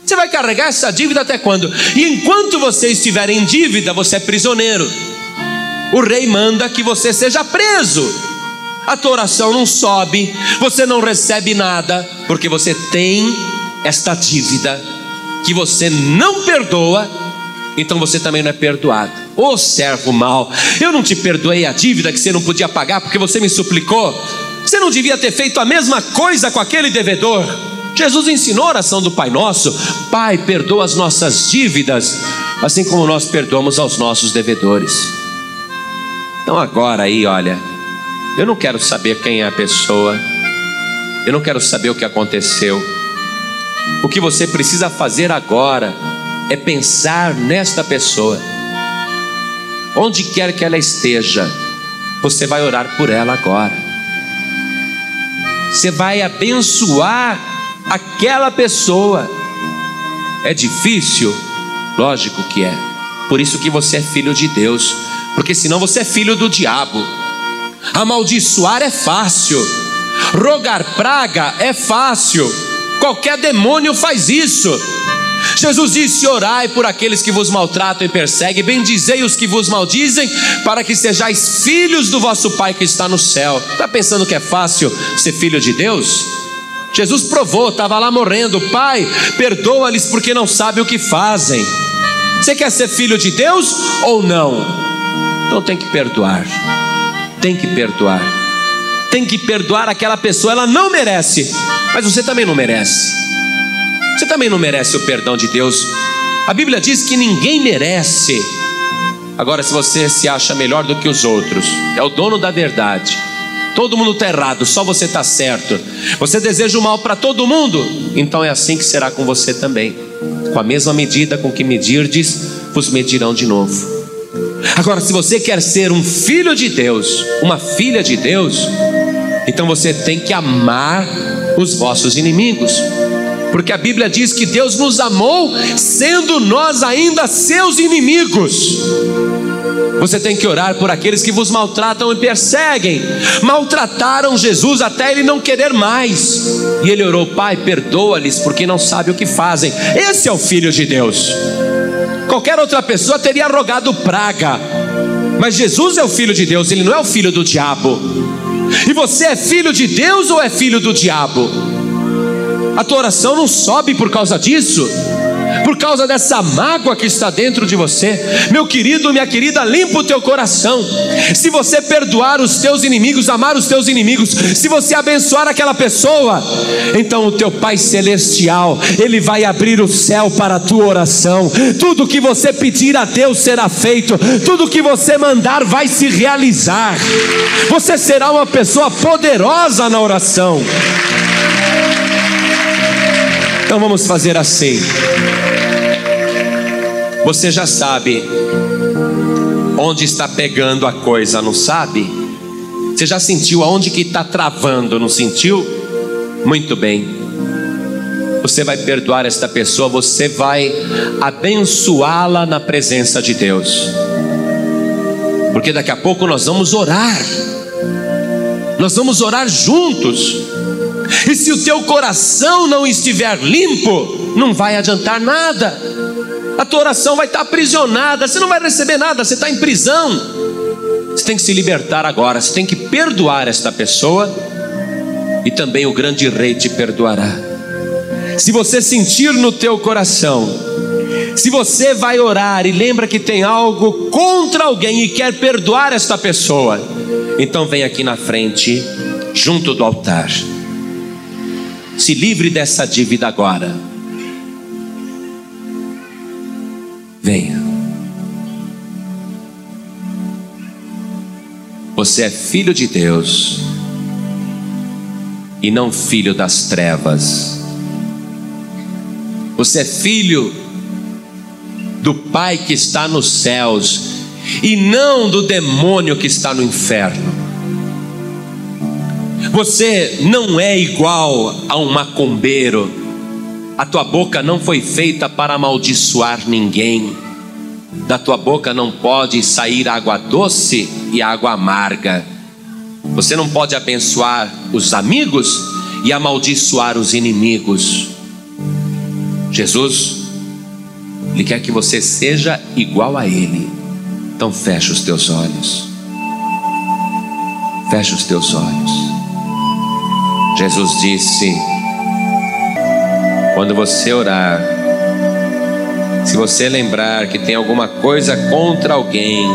Você vai carregar essa dívida até quando? E enquanto você estiver em dívida, você é prisioneiro. O rei manda que você seja preso a tua oração não sobe, você não recebe nada, porque você tem esta dívida que você não perdoa, então você também não é perdoado. Ô oh, servo mal, eu não te perdoei a dívida que você não podia pagar porque você me suplicou. Você não devia ter feito a mesma coisa com aquele devedor. Jesus ensinou a oração do Pai Nosso: Pai, perdoa as nossas dívidas, assim como nós perdoamos aos nossos devedores. Então agora aí, olha, eu não quero saber quem é a pessoa. Eu não quero saber o que aconteceu. O que você precisa fazer agora é pensar nesta pessoa. Onde quer que ela esteja, você vai orar por ela agora. Você vai abençoar aquela pessoa. É difícil? Lógico que é. Por isso que você é filho de Deus, porque senão você é filho do diabo. Amaldiçoar é fácil, rogar praga é fácil, qualquer demônio faz isso. Jesus disse: Orai por aqueles que vos maltratam e perseguem, bendizei os que vos maldizem, para que sejais filhos do vosso Pai que está no céu. Está pensando que é fácil ser filho de Deus? Jesus provou, estava lá morrendo, Pai, perdoa-lhes porque não sabem o que fazem. Você quer ser filho de Deus ou não? Então tem que perdoar tem que perdoar. Tem que perdoar aquela pessoa, ela não merece, mas você também não merece. Você também não merece o perdão de Deus. A Bíblia diz que ninguém merece. Agora, se você se acha melhor do que os outros, é o dono da verdade. Todo mundo está errado, só você está certo. Você deseja o mal para todo mundo, então é assim que será com você também. Com a mesma medida com que medirdes, vos medirão de novo. Agora, se você quer ser um filho de Deus, uma filha de Deus, então você tem que amar os vossos inimigos. Porque a Bíblia diz que Deus nos amou sendo nós ainda seus inimigos. Você tem que orar por aqueles que vos maltratam e perseguem. Maltrataram Jesus até ele não querer mais. E ele orou: Pai, perdoa-lhes porque não sabem o que fazem. Esse é o filho de Deus. Qualquer outra pessoa teria rogado praga, mas Jesus é o filho de Deus, ele não é o filho do diabo. E você é filho de Deus ou é filho do diabo? A tua oração não sobe por causa disso causa dessa mágoa que está dentro de você. Meu querido, minha querida, limpa o teu coração. Se você perdoar os teus inimigos, amar os teus inimigos, se você abençoar aquela pessoa, então o teu Pai celestial, ele vai abrir o céu para a tua oração. Tudo que você pedir a Deus será feito. Tudo que você mandar vai se realizar. Você será uma pessoa poderosa na oração. Então vamos fazer assim. Você já sabe onde está pegando a coisa, não sabe? Você já sentiu aonde que está travando, não sentiu? Muito bem. Você vai perdoar esta pessoa, você vai abençoá-la na presença de Deus. Porque daqui a pouco nós vamos orar. Nós vamos orar juntos. E se o teu coração não estiver limpo, não vai adiantar nada. A tua oração vai estar aprisionada, você não vai receber nada, você está em prisão. Você tem que se libertar agora, você tem que perdoar esta pessoa, e também o grande rei te perdoará. Se você sentir no teu coração, se você vai orar e lembra que tem algo contra alguém e quer perdoar esta pessoa, então vem aqui na frente, junto do altar. Se livre dessa dívida agora. Venha. Você é filho de Deus e não filho das trevas. Você é filho do Pai que está nos céus e não do demônio que está no inferno. Você não é igual a um macumbeiro. A tua boca não foi feita para amaldiçoar ninguém. Da tua boca não pode sair água doce e água amarga. Você não pode abençoar os amigos e amaldiçoar os inimigos. Jesus, Ele quer que você seja igual a Ele. Então fecha os teus olhos. Fecha os teus olhos. Jesus disse: quando você orar, se você lembrar que tem alguma coisa contra alguém,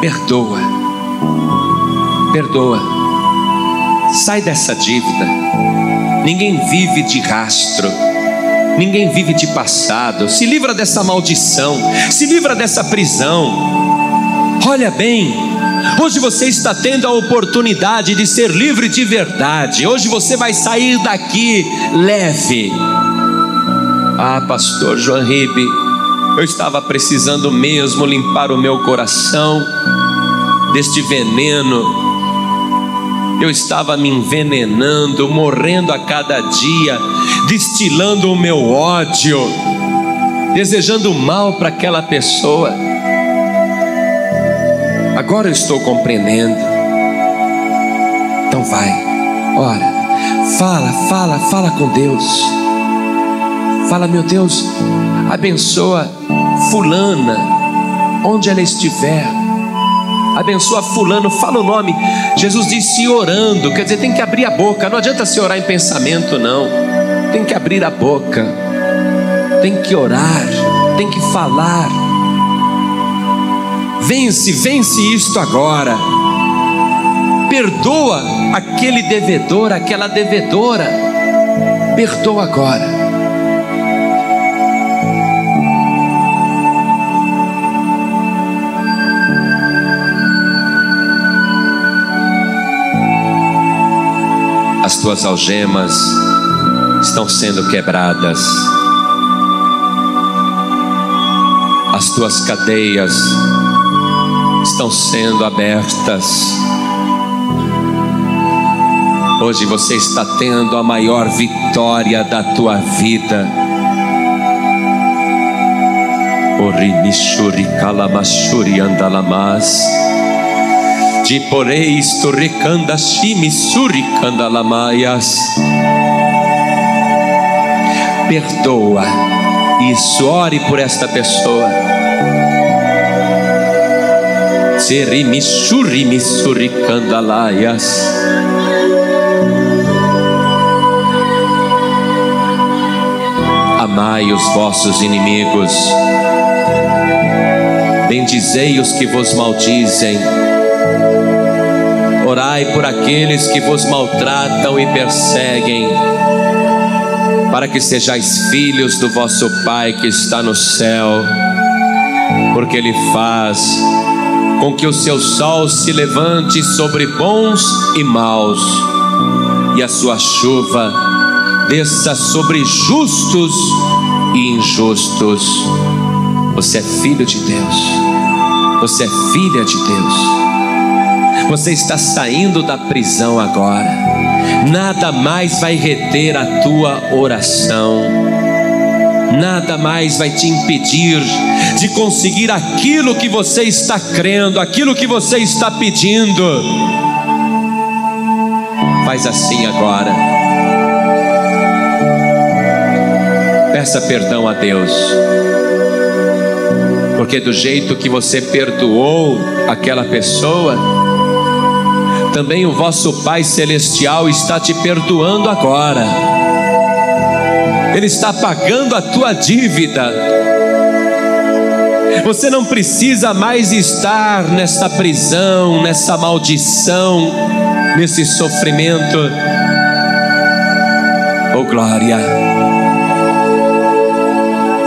perdoa, perdoa, sai dessa dívida. Ninguém vive de rastro, ninguém vive de passado. Se livra dessa maldição, se livra dessa prisão. Olha bem, Hoje você está tendo a oportunidade de ser livre de verdade. Hoje você vai sair daqui leve. Ah, pastor João Ribe, eu estava precisando mesmo limpar o meu coração deste veneno. Eu estava me envenenando, morrendo a cada dia, destilando o meu ódio, desejando mal para aquela pessoa. Agora eu estou compreendendo. Então vai, ora, fala, fala, fala com Deus. Fala, meu Deus, abençoa Fulana, onde ela estiver. Abençoa Fulano, fala o nome. Jesus disse orando, quer dizer, tem que abrir a boca. Não adianta se orar em pensamento, não. Tem que abrir a boca, tem que orar, tem que falar Vence, vence isto agora. Perdoa aquele devedor, aquela devedora. Perdoa agora. As tuas algemas estão sendo quebradas. As tuas cadeias estão sendo abertas. Hoje você está tendo a maior vitória da tua vida. Orimishuri kalamashuri andalamas. Diporeis turricanda shimisuri candalamayas. Perdoa isso, ore por esta pessoa. Serimissuri missuri candalaias. Amai os vossos inimigos, bendizei os que vos maldizem, orai por aqueles que vos maltratam e perseguem, para que sejais filhos do vosso Pai que está no céu, porque Ele faz com que o seu sol se levante sobre bons e maus, e a sua chuva desça sobre justos e injustos. Você é filho de Deus. Você é filha de Deus. Você está saindo da prisão agora. Nada mais vai reter a tua oração. Nada mais vai te impedir de conseguir aquilo que você está crendo, aquilo que você está pedindo. Faz assim agora. Peça perdão a Deus porque do jeito que você perdoou aquela pessoa, também o vosso Pai Celestial está te perdoando agora. Ele está pagando a tua dívida. Você não precisa mais estar nessa prisão, nessa maldição, nesse sofrimento. Oh glória!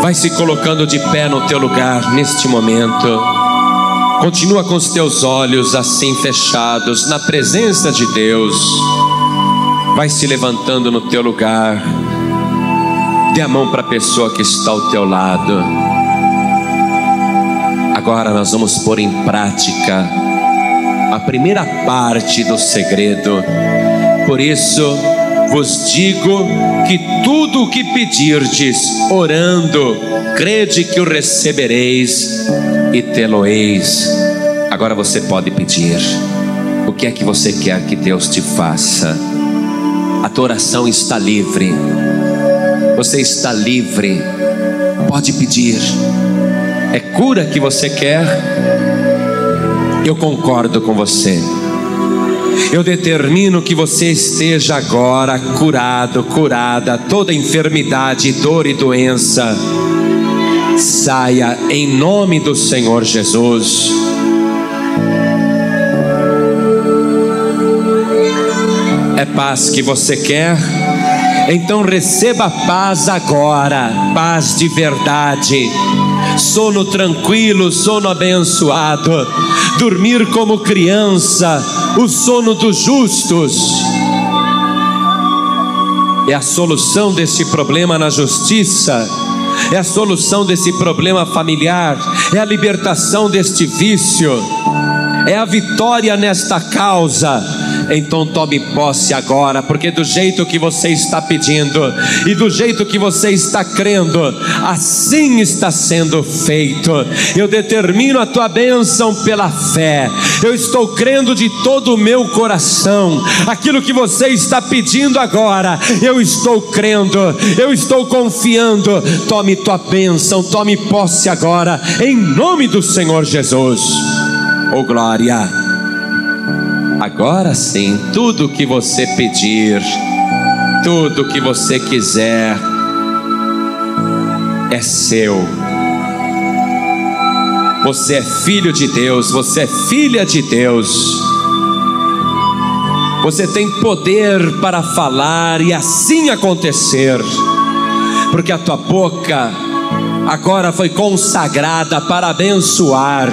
Vai se colocando de pé no teu lugar neste momento. Continua com os teus olhos assim fechados na presença de Deus. Vai se levantando no teu lugar. Dê a mão para a pessoa que está ao teu lado. Agora nós vamos pôr em prática a primeira parte do segredo. Por isso, vos digo que tudo o que pedirdes, orando, crede que o recebereis e tê-lo-eis. Agora você pode pedir. O que é que você quer que Deus te faça? A tua oração está livre. Você está livre. Pode pedir. É cura que você quer? Eu concordo com você. Eu determino que você esteja agora curado, curada, toda enfermidade, dor e doença. Saia em nome do Senhor Jesus. É paz que você quer? Então receba paz agora, paz de verdade sono tranquilo, sono abençoado, dormir como criança, o sono dos justos. É a solução desse problema na justiça, é a solução desse problema familiar, é a libertação deste vício, é a vitória nesta causa então tome posse agora, porque do jeito que você está pedindo e do jeito que você está crendo, assim está sendo feito. Eu determino a tua bênção pela fé. Eu estou crendo de todo o meu coração. Aquilo que você está pedindo agora, eu estou crendo, eu estou confiando. Tome tua bênção, tome posse agora, em nome do Senhor Jesus. Oh glória. Agora sim, tudo que você pedir, tudo que você quiser, é seu. Você é filho de Deus, você é filha de Deus. Você tem poder para falar e assim acontecer, porque a tua boca agora foi consagrada para abençoar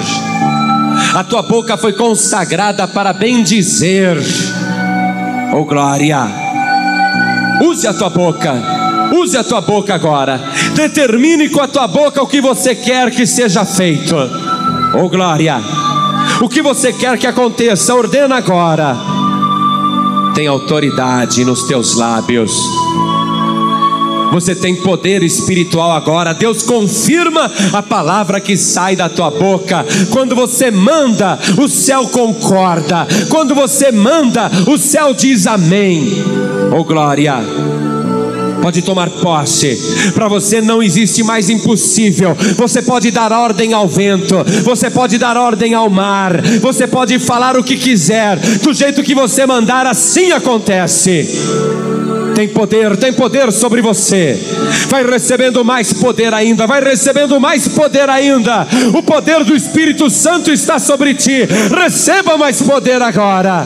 a tua boca foi consagrada para bendizer. Oh glória! Use a tua boca. Use a tua boca agora. Determine com a tua boca o que você quer que seja feito. Oh glória! O que você quer que aconteça, ordena agora. Tem autoridade nos teus lábios você tem poder espiritual agora. Deus confirma a palavra que sai da tua boca. Quando você manda, o céu concorda. Quando você manda, o céu diz amém. Oh glória. Pode tomar posse. Para você não existe mais impossível. Você pode dar ordem ao vento, você pode dar ordem ao mar, você pode falar o que quiser, do jeito que você mandar, assim acontece tem poder, tem poder sobre você. Vai recebendo mais poder ainda, vai recebendo mais poder ainda. O poder do Espírito Santo está sobre ti. Receba mais poder agora.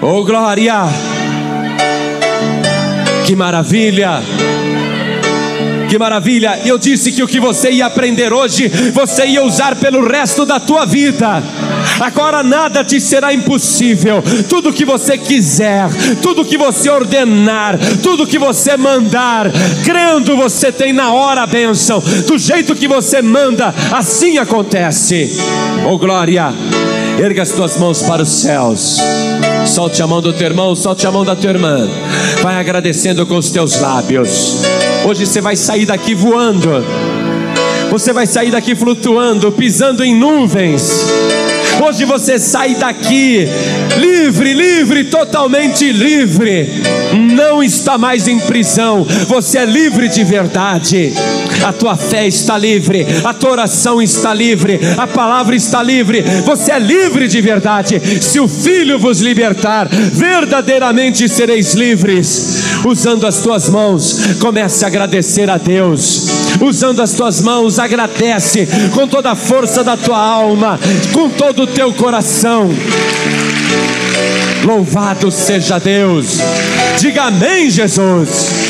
Oh glória! Que maravilha! Que maravilha! Eu disse que o que você ia aprender hoje, você ia usar pelo resto da tua vida. Agora nada te será impossível. Tudo que você quiser, tudo que você ordenar, tudo que você mandar, crendo você tem na hora a bênção. Do jeito que você manda, assim acontece. Oh glória! Erga as tuas mãos para os céus. Solte a mão do teu irmão, solte a mão da tua irmã. Vai agradecendo com os teus lábios. Hoje você vai sair daqui voando. Você vai sair daqui flutuando, pisando em nuvens. Hoje você sai daqui livre, livre, totalmente livre. Não está mais em prisão. Você é livre de verdade. A tua fé está livre, a tua oração está livre, a palavra está livre. Você é livre de verdade. Se o Filho vos libertar, verdadeiramente sereis livres. Usando as tuas mãos, comece a agradecer a Deus. Usando as tuas mãos, agradece com toda a força da tua alma, com todo o teu coração. Louvado seja Deus. Diga amém, Jesus.